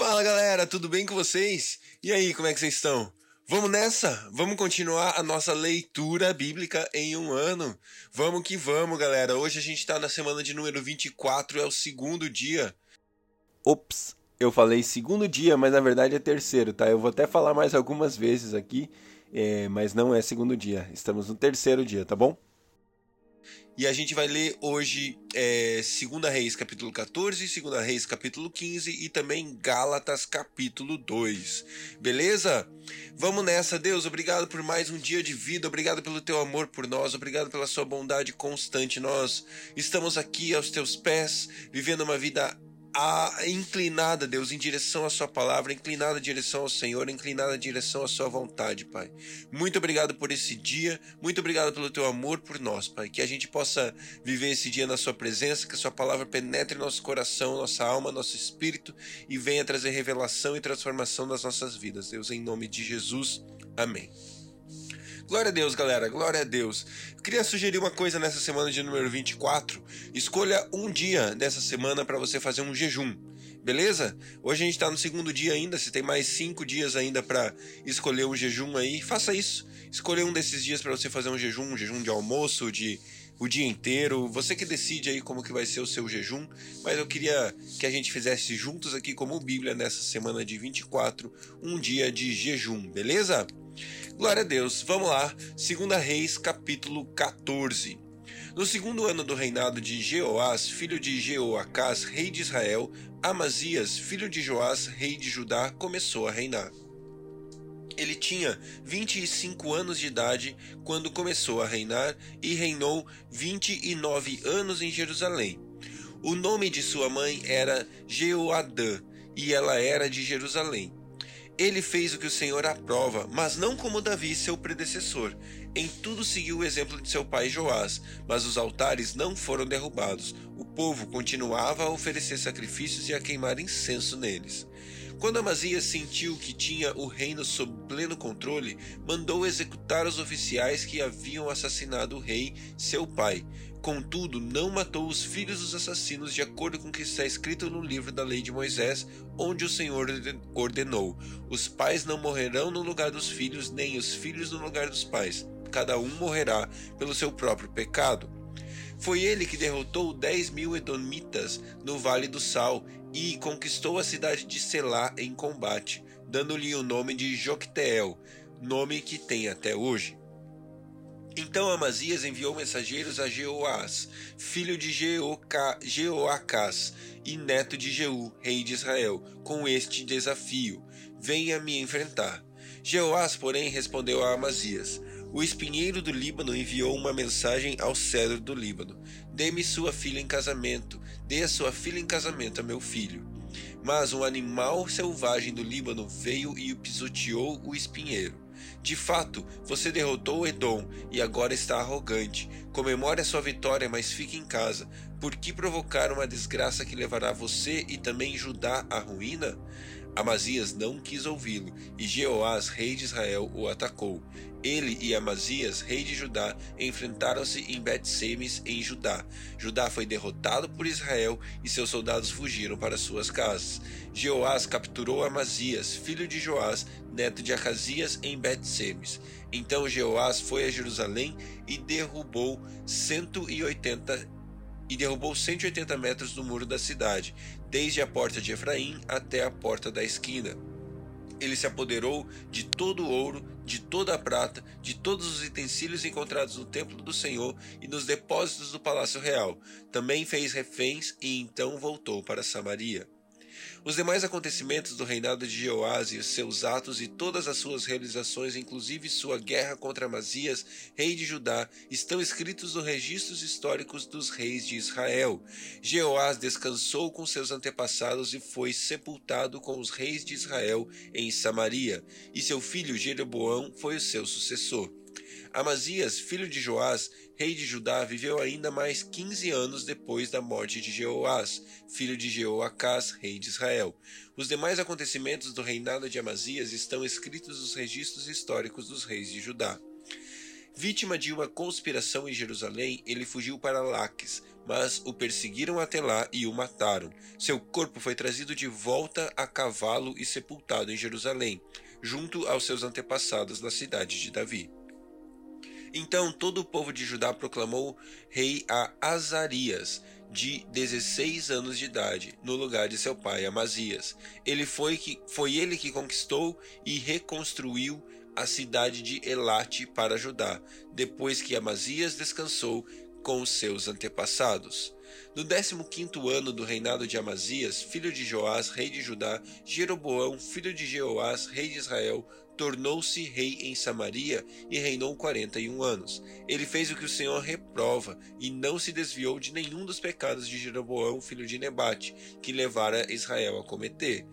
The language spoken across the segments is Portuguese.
Fala galera, tudo bem com vocês? E aí, como é que vocês estão? Vamos nessa? Vamos continuar a nossa leitura bíblica em um ano? Vamos que vamos, galera. Hoje a gente está na semana de número 24, é o segundo dia. Ops, eu falei segundo dia, mas na verdade é terceiro, tá? Eu vou até falar mais algumas vezes aqui, é, mas não é segundo dia. Estamos no terceiro dia, tá bom? E a gente vai ler hoje é, 2 Reis capítulo 14, 2 Reis capítulo 15 e também Gálatas capítulo 2. Beleza? Vamos nessa, Deus. Obrigado por mais um dia de vida. Obrigado pelo teu amor por nós. Obrigado pela sua bondade constante. Nós estamos aqui aos teus pés, vivendo uma vida a, inclinada, Deus, em direção à Sua palavra, inclinada em direção ao Senhor, inclinada em direção à Sua vontade, Pai. Muito obrigado por esse dia, muito obrigado pelo Teu amor por nós, Pai. Que a gente possa viver esse dia na Sua presença, que a Sua palavra penetre nosso coração, nossa alma, nosso espírito e venha trazer revelação e transformação das nossas vidas, Deus, em nome de Jesus. Amém. Glória a Deus, galera, glória a Deus. Eu queria sugerir uma coisa nessa semana de número 24. Escolha um dia dessa semana para você fazer um jejum. Beleza? Hoje a gente está no segundo dia ainda. Se tem mais cinco dias ainda para escolher um jejum aí, faça isso. Escolha um desses dias para você fazer um jejum, um jejum de almoço, de o dia inteiro. Você que decide aí como que vai ser o seu jejum, mas eu queria que a gente fizesse juntos aqui como Bíblia nessa semana de 24, um dia de jejum, beleza? Glória a Deus. Vamos lá. 2 Reis, capítulo 14. No segundo ano do reinado de Jeoás, filho de Jeoacás, rei de Israel, Amazias, filho de Joás, rei de Judá, começou a reinar. Ele tinha 25 anos de idade quando começou a reinar e reinou 29 anos em Jerusalém. O nome de sua mãe era Jeoadã e ela era de Jerusalém. Ele fez o que o Senhor aprova, mas não como Davi, seu predecessor. Em tudo seguiu o exemplo de seu pai Joás, mas os altares não foram derrubados. O povo continuava a oferecer sacrifícios e a queimar incenso neles. Quando Amazias sentiu que tinha o reino sob pleno controle, mandou executar os oficiais que haviam assassinado o rei, seu pai. Contudo, não matou os filhos dos assassinos de acordo com o que está escrito no livro da lei de Moisés, onde o Senhor ordenou: Os pais não morrerão no lugar dos filhos, nem os filhos no lugar dos pais. Cada um morrerá pelo seu próprio pecado. Foi ele que derrotou dez mil edomitas no Vale do Sal e conquistou a cidade de Selá em combate, dando-lhe o nome de Jocteel, nome que tem até hoje. Então Amazias enviou mensageiros a Jeoás, filho de Jeoacás e neto de Jeú, rei de Israel, com este desafio: Venha me enfrentar. Jeoás, porém, respondeu a Amazias: O espinheiro do Líbano enviou uma mensagem ao cedro do Líbano: Dê-me sua filha em casamento, dê a sua filha em casamento a meu filho. Mas um animal selvagem do Líbano veio e pisoteou o espinheiro. De fato, você derrotou Edom e agora está arrogante. Comemore a sua vitória, mas fique em casa. Por que provocar uma desgraça que levará você e também Judá à ruína? Amazias não quis ouvi-lo, e Jeoás, rei de Israel, o atacou. Ele e Amazias, rei de Judá, enfrentaram-se em Bet-Semes, em Judá. Judá foi derrotado por Israel e seus soldados fugiram para suas casas. Jeoás capturou Amazias, filho de Joás, neto de Acasias, em Bet-Semes. Então Jeoás foi a Jerusalém e derrubou 180 e derrubou 180 metros do muro da cidade, desde a porta de Efraim até a porta da esquina. Ele se apoderou de todo o ouro, de toda a prata, de todos os utensílios encontrados no templo do Senhor e nos depósitos do palácio real. Também fez reféns e então voltou para Samaria. Os demais acontecimentos do reinado de Jeoás e os seus atos e todas as suas realizações, inclusive sua guerra contra Amazias, rei de Judá, estão escritos nos registros históricos dos reis de Israel. Jeoás descansou com seus antepassados e foi sepultado com os reis de Israel em Samaria, e seu filho Jeroboão foi o seu sucessor. Amazias, filho de Joás, rei de Judá, viveu ainda mais quinze anos depois da morte de Jeoás, filho de Jeoacás, rei de Israel. Os demais acontecimentos do reinado de Amazias estão escritos nos registros históricos dos reis de Judá. Vítima de uma conspiração em Jerusalém, ele fugiu para Laques, mas o perseguiram até lá e o mataram. Seu corpo foi trazido de volta a cavalo e sepultado em Jerusalém, junto aos seus antepassados na cidade de Davi. Então todo o povo de Judá proclamou rei a Azarias, de 16 anos de idade, no lugar de seu pai Amazias. Ele foi que foi ele que conquistou e reconstruiu a cidade de Elate para Judá, depois que Amazias descansou com seus antepassados. No 15º ano do reinado de Amazias, filho de Joás, rei de Judá, Jeroboão, filho de Jeoás, rei de Israel, tornou-se rei em Samaria e reinou quarenta e um anos. Ele fez o que o Senhor reprova e não se desviou de nenhum dos pecados de Jeroboão, filho de Nebate, que levara Israel a cometer.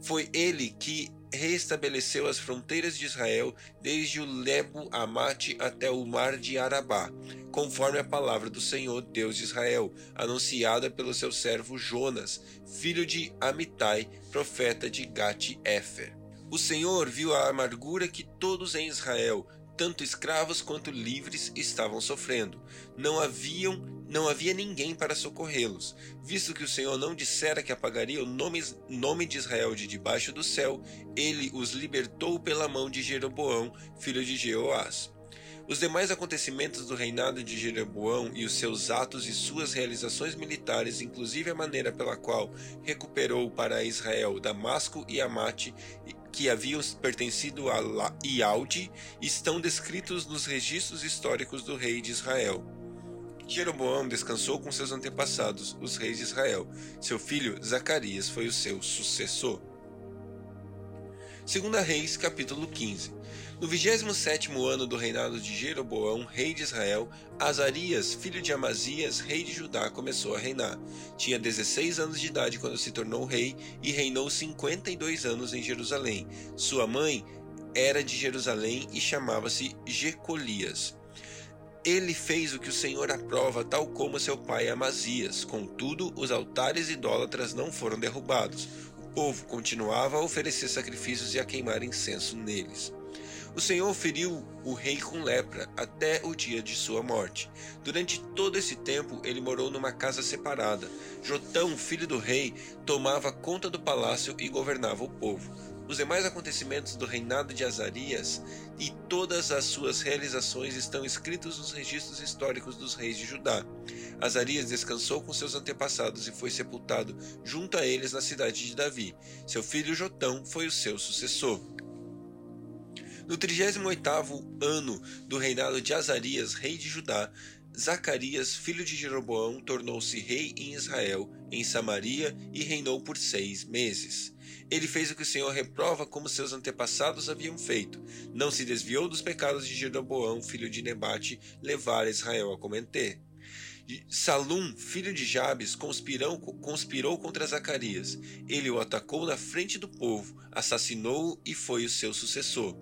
Foi ele que reestabeleceu as fronteiras de Israel desde o Lebo Amate até o mar de Arabá, conforme a palavra do Senhor Deus de Israel, anunciada pelo seu servo Jonas, filho de Amitai, profeta de Gate-Efer. O Senhor viu a amargura que todos em Israel, tanto escravos quanto livres, estavam sofrendo. Não haviam, não havia ninguém para socorrê-los, visto que o Senhor não dissera que apagaria o nome, nome de Israel de debaixo do céu, ele os libertou pela mão de Jeroboão, filho de Jeoás. Os demais acontecimentos do reinado de Jeroboão e os seus atos e suas realizações militares, inclusive a maneira pela qual recuperou para Israel Damasco e Amate, que haviam pertencido a Ialde, estão descritos nos registros históricos do rei de Israel. Jeroboão descansou com seus antepassados, os reis de Israel. Seu filho Zacarias foi o seu sucessor. Segunda Reis, capítulo 15. No 27 ano do reinado de Jeroboão, rei de Israel, Azarias, filho de Amazias, rei de Judá, começou a reinar. Tinha 16 anos de idade quando se tornou rei e reinou 52 anos em Jerusalém. Sua mãe era de Jerusalém e chamava-se Jecolias. Ele fez o que o Senhor aprova, tal como seu pai Amazias. Contudo, os altares idólatras não foram derrubados. Povo continuava a oferecer sacrifícios e a queimar incenso neles. O Senhor feriu o rei com lepra até o dia de sua morte. Durante todo esse tempo, ele morou numa casa separada. Jotão, filho do rei, tomava conta do palácio e governava o povo. Os demais acontecimentos do reinado de Azarias e todas as suas realizações estão escritos nos registros históricos dos reis de Judá. Azarias descansou com seus antepassados e foi sepultado junto a eles na cidade de Davi. Seu filho Jotão foi o seu sucessor. No 38º ano do reinado de Azarias, rei de Judá, Zacarias, filho de Jeroboão, tornou-se rei em Israel, em Samaria, e reinou por seis meses. Ele fez o que o Senhor reprova como seus antepassados haviam feito. Não se desviou dos pecados de Jeroboão, filho de Nebate, levar Israel a cometer. Salum, filho de Jabes, conspirou, conspirou contra Zacarias. Ele o atacou na frente do povo, assassinou-o e foi o seu sucessor.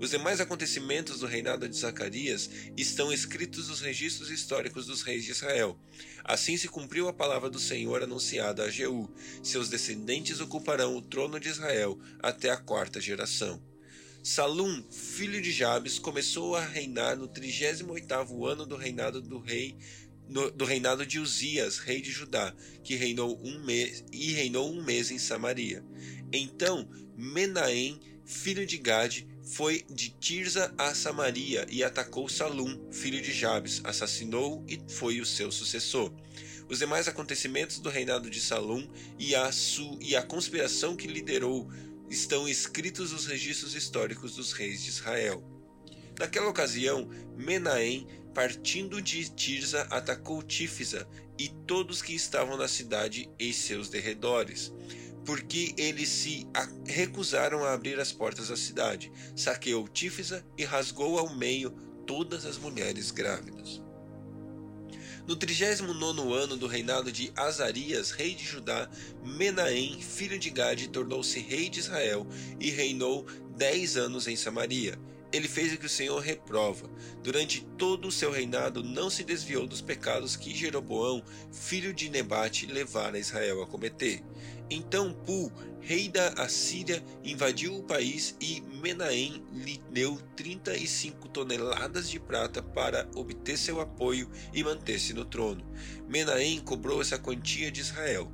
Os demais acontecimentos do reinado de Zacarias estão escritos nos registros históricos dos reis de Israel. Assim se cumpriu a palavra do Senhor anunciada a Jeú: seus descendentes ocuparão o trono de Israel até a quarta geração. Salum, filho de Jabes, começou a reinar no 38º ano do reinado do rei no, do reinado de Uzias, rei de Judá, que reinou um mês e reinou um mês em Samaria. Então Menahem, filho de Gade, foi de Tirza a Samaria e atacou Salum, filho de Jabes, assassinou e foi o seu sucessor. Os demais acontecimentos do reinado de Salum e a, su, e a conspiração que liderou estão escritos nos registros históricos dos reis de Israel. Naquela ocasião, Menahem partindo de Tirza, atacou Tífisa e todos que estavam na cidade e seus derredores, porque eles se recusaram a abrir as portas da cidade. Saqueou Tífisa e rasgou ao meio todas as mulheres grávidas. No 39 ano do reinado de Azarias, rei de Judá, Menahem, filho de Gade, tornou-se rei de Israel e reinou dez anos em Samaria. Ele fez o que o Senhor reprova. Durante todo o seu reinado, não se desviou dos pecados que Jeroboão, filho de Nebate, levara Israel a cometer. Então Pu, rei da Assíria, invadiu o país e Menahem lhe deu 35 toneladas de prata para obter seu apoio e manter-se no trono. Menahem cobrou essa quantia de Israel.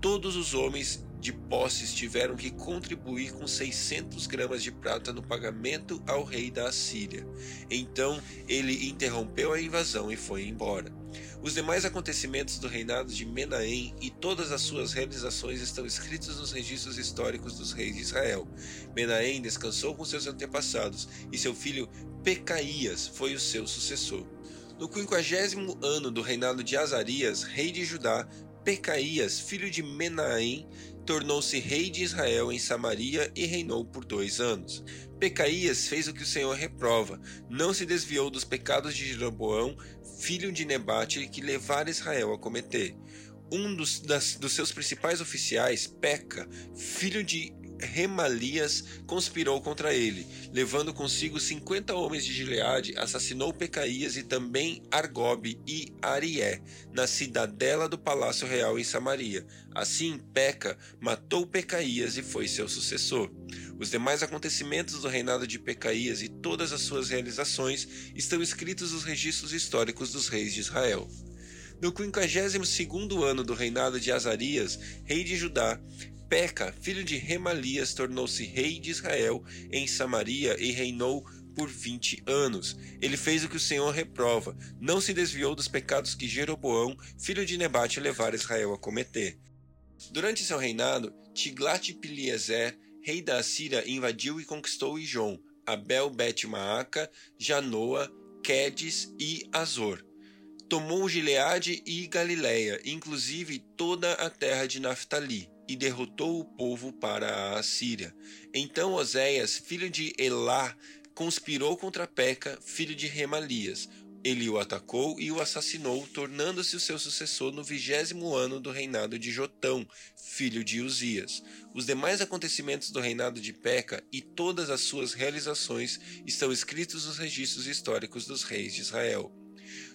Todos os homens de posses tiveram que contribuir com 600 gramas de prata no pagamento ao rei da Assíria. Então ele interrompeu a invasão e foi embora. Os demais acontecimentos do reinado de Menahem e todas as suas realizações estão escritos nos registros históricos dos reis de Israel. Menahem descansou com seus antepassados e seu filho Pecaías foi o seu sucessor. No quinquagésimo ano do reinado de Azarias, rei de Judá, Pecaías, filho de Menahem, tornou-se rei de Israel em Samaria e reinou por dois anos. Pecaías fez o que o Senhor reprova, não se desviou dos pecados de Jeroboão, filho de Nebate, que levara Israel a cometer. Um dos, das, dos seus principais oficiais, Peca, filho de Remalias conspirou contra ele, levando consigo cinquenta homens de Gileade, assassinou Pecaías e também Argobe e Arié, na cidadela do palácio real em Samaria. Assim, Peca matou Pecaías e foi seu sucessor. Os demais acontecimentos do reinado de Pecaías e todas as suas realizações estão escritos nos registros históricos dos reis de Israel. No 52 ano do reinado de Azarias, rei de Judá, Peca, filho de Remalias, tornou-se rei de Israel em Samaria e reinou por vinte anos. Ele fez o que o Senhor reprova, não se desviou dos pecados que Jeroboão, filho de Nebate, levara Israel a cometer. Durante seu reinado, Tiglat-Pileser, rei da Assíria, invadiu e conquistou Ijon, Abel Bet-Maaca, Janoa, Quedes e Azor. Tomou Gileade e Galiléia, inclusive toda a terra de Naphtali e derrotou o povo para a Assíria. Então Oséias, filho de Elá, conspirou contra Peca, filho de Remalias. Ele o atacou e o assassinou, tornando-se o seu sucessor no vigésimo ano do reinado de Jotão, filho de Uzias. Os demais acontecimentos do reinado de Peca e todas as suas realizações estão escritos nos registros históricos dos reis de Israel.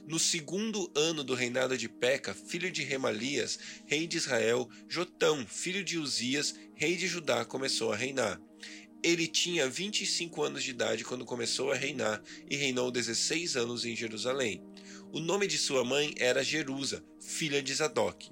No segundo ano do reinado de Peca, filho de Remalias, rei de Israel, Jotão, filho de Uzias, rei de Judá, começou a reinar. Ele tinha 25 anos de idade quando começou a reinar e reinou 16 anos em Jerusalém. O nome de sua mãe era Jerusa, filha de Zadok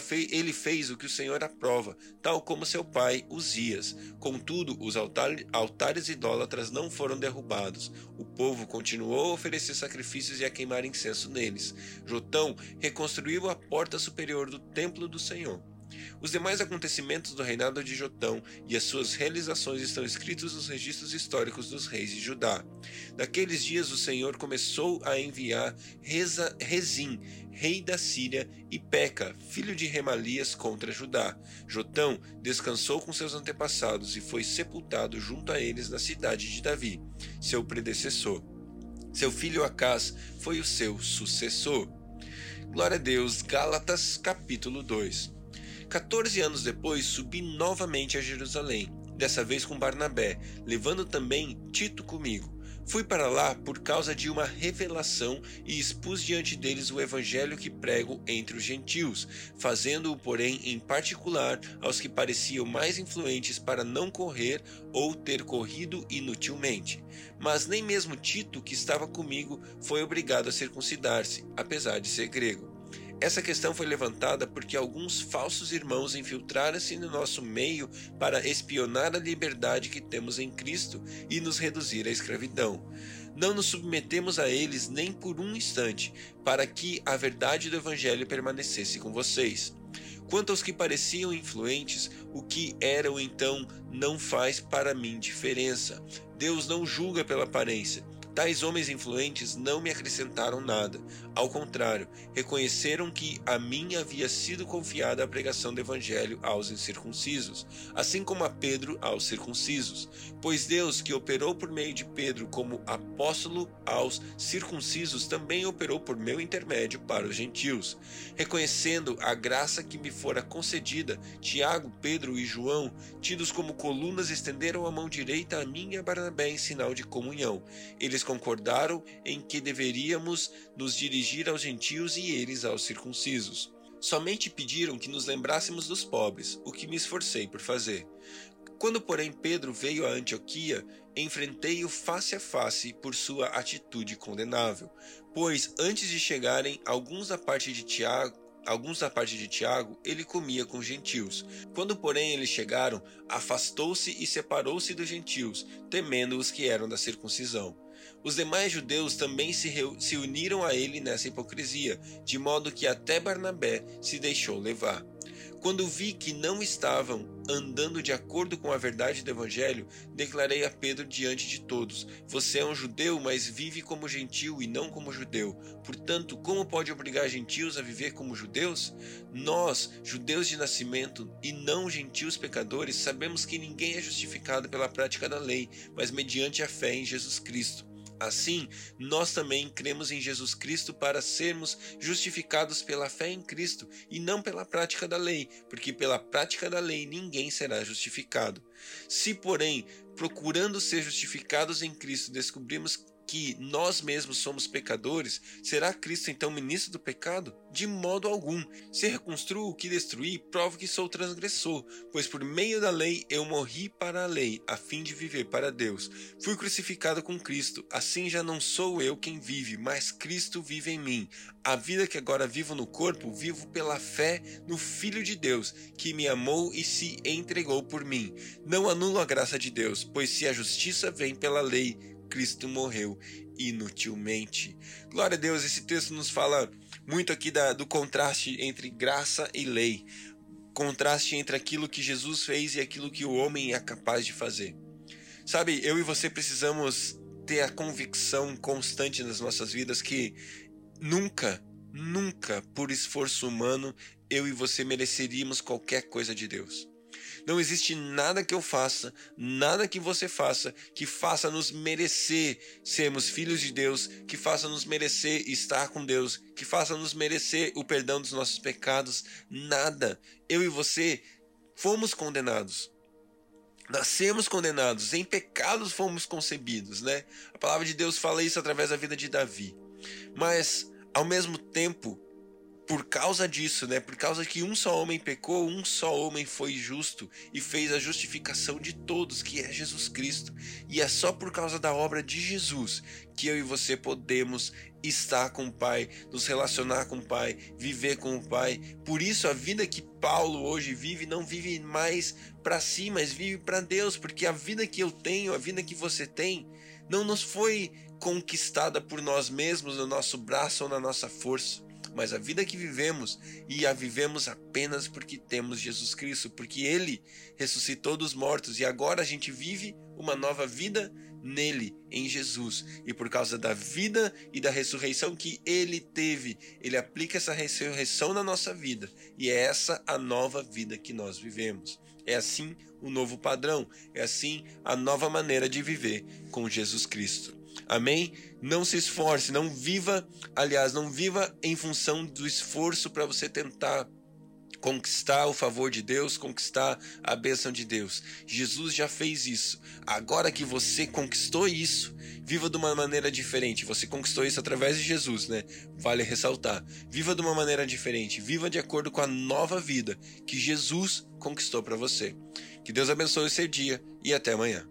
fez, ele fez o que o Senhor aprova, tal como seu pai Uzias. Contudo, os altares, altares idólatras não foram derrubados. O povo continuou a oferecer sacrifícios e a queimar incenso neles. Jotão reconstruiu a porta superior do templo do Senhor. Os demais acontecimentos do reinado de Jotão e as suas realizações estão escritos nos registros históricos dos reis de Judá. Naqueles dias o Senhor começou a enviar Reza, Rezim, rei da Síria, e Peca, filho de Remalias, contra Judá. Jotão descansou com seus antepassados e foi sepultado junto a eles na cidade de Davi, seu predecessor. Seu filho Acás foi o seu sucessor. Glória a Deus, Gálatas capítulo 2. 14 anos depois, subi novamente a Jerusalém, dessa vez com Barnabé, levando também Tito comigo. Fui para lá por causa de uma revelação e expus diante deles o evangelho que prego entre os gentios, fazendo-o, porém, em particular aos que pareciam mais influentes para não correr ou ter corrido inutilmente. Mas nem mesmo Tito, que estava comigo, foi obrigado a circuncidar-se, apesar de ser grego. Essa questão foi levantada porque alguns falsos irmãos infiltraram-se no nosso meio para espionar a liberdade que temos em Cristo e nos reduzir à escravidão. Não nos submetemos a eles nem por um instante, para que a verdade do Evangelho permanecesse com vocês. Quanto aos que pareciam influentes, o que eram então não faz para mim diferença. Deus não julga pela aparência Tais homens influentes não me acrescentaram nada. Ao contrário, reconheceram que a mim havia sido confiada a pregação do Evangelho aos incircuncisos, assim como a Pedro aos circuncisos. Pois Deus, que operou por meio de Pedro como apóstolo aos circuncisos, também operou por meu intermédio para os gentios. Reconhecendo a graça que me fora concedida, Tiago, Pedro e João, tidos como colunas, estenderam a mão direita a mim e a Barnabé em sinal de comunhão. Concordaram em que deveríamos nos dirigir aos gentios e eles aos circuncisos. Somente pediram que nos lembrássemos dos pobres, o que me esforcei por fazer. Quando, porém, Pedro veio a Antioquia, enfrentei-o face a face por sua atitude condenável, pois antes de chegarem alguns da parte de Tiago, alguns da parte de Tiago, ele comia com gentios. Quando, porém, eles chegaram, afastou-se e separou-se dos gentios, temendo os que eram da circuncisão. Os demais judeus também se, se uniram a ele nessa hipocrisia, de modo que até Barnabé se deixou levar. Quando vi que não estavam andando de acordo com a verdade do Evangelho, declarei a Pedro diante de todos: Você é um judeu, mas vive como gentil e não como judeu. Portanto, como pode obrigar gentios a viver como judeus? Nós, judeus de nascimento e não gentios pecadores, sabemos que ninguém é justificado pela prática da lei, mas mediante a fé em Jesus Cristo. Assim, nós também cremos em Jesus Cristo para sermos justificados pela fé em Cristo e não pela prática da lei, porque pela prática da lei ninguém será justificado. Se, porém, procurando ser justificados em Cristo, descobrimos que nós mesmos somos pecadores, será Cristo então ministro do pecado? De modo algum. Se reconstruo o que destruí, provo que sou transgressor, pois por meio da lei eu morri para a lei, a fim de viver para Deus. Fui crucificado com Cristo, assim já não sou eu quem vive, mas Cristo vive em mim. A vida que agora vivo no corpo, vivo pela fé no Filho de Deus, que me amou e se entregou por mim. Não anulo a graça de Deus, pois se a justiça vem pela lei, Cristo morreu inutilmente. Glória a Deus, esse texto nos fala muito aqui da, do contraste entre graça e lei. Contraste entre aquilo que Jesus fez e aquilo que o homem é capaz de fazer. Sabe, eu e você precisamos ter a convicção constante nas nossas vidas que nunca, nunca, por esforço humano, eu e você mereceríamos qualquer coisa de Deus. Não existe nada que eu faça, nada que você faça, que faça nos merecer sermos filhos de Deus, que faça nos merecer estar com Deus, que faça nos merecer o perdão dos nossos pecados. Nada. Eu e você fomos condenados. Nascemos condenados, em pecados fomos concebidos, né? A palavra de Deus fala isso através da vida de Davi. Mas, ao mesmo tempo, por causa disso, né? Por causa que um só homem pecou, um só homem foi justo e fez a justificação de todos, que é Jesus Cristo. E é só por causa da obra de Jesus que eu e você podemos estar com o Pai, nos relacionar com o Pai, viver com o Pai. Por isso a vida que Paulo hoje vive não vive mais para si, mas vive para Deus, porque a vida que eu tenho, a vida que você tem, não nos foi conquistada por nós mesmos, no nosso braço ou na nossa força mas a vida que vivemos e a vivemos apenas porque temos Jesus Cristo, porque Ele ressuscitou dos mortos e agora a gente vive uma nova vida nele, em Jesus. E por causa da vida e da ressurreição que ele teve, ele aplica essa ressurreição na nossa vida. E é essa a nova vida que nós vivemos. É assim o novo padrão, é assim a nova maneira de viver com Jesus Cristo. Amém? Não se esforce, não viva, aliás, não viva em função do esforço para você tentar conquistar o favor de Deus, conquistar a bênção de Deus. Jesus já fez isso. Agora que você conquistou isso, viva de uma maneira diferente. Você conquistou isso através de Jesus, né? Vale ressaltar. Viva de uma maneira diferente. Viva de acordo com a nova vida que Jesus conquistou para você. Que Deus abençoe o seu dia e até amanhã.